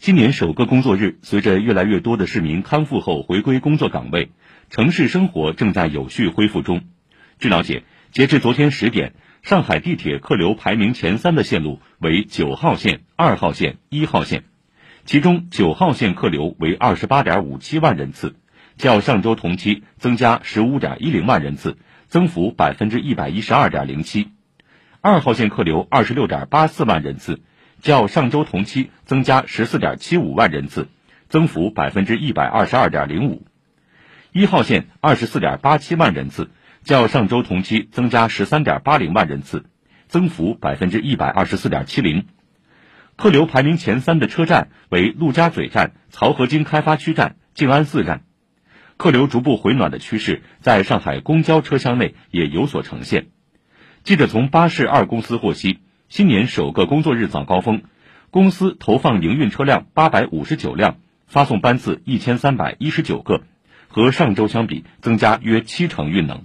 今年首个工作日，随着越来越多的市民康复后回归工作岗位，城市生活正在有序恢复中。据了解，截至昨天十点，上海地铁客流排名前三的线路为九号线、二号线、一号线，其中九号线客流为二十八点五七万人次，较上周同期增加十五点一零万人次，增幅百分之一百一十二点零七；二号线客流二十六点八四万人次，较上周同期增加十四点七五万人次，增幅百分之一百二十二点零五；一号线二十四点八七万人次。较上周同期增加十三点八零万人次，增幅百分之一百二十四点七零。客流排名前三的车站为陆家嘴站、漕河泾开发区站、静安寺站。客流逐步回暖的趋势，在上海公交车厢内也有所呈现。记者从巴士二公司获悉，新年首个工作日早高峰，公司投放营运车辆八百五十九辆，发送班次一千三百一十九个，和上周相比增加约七成运能。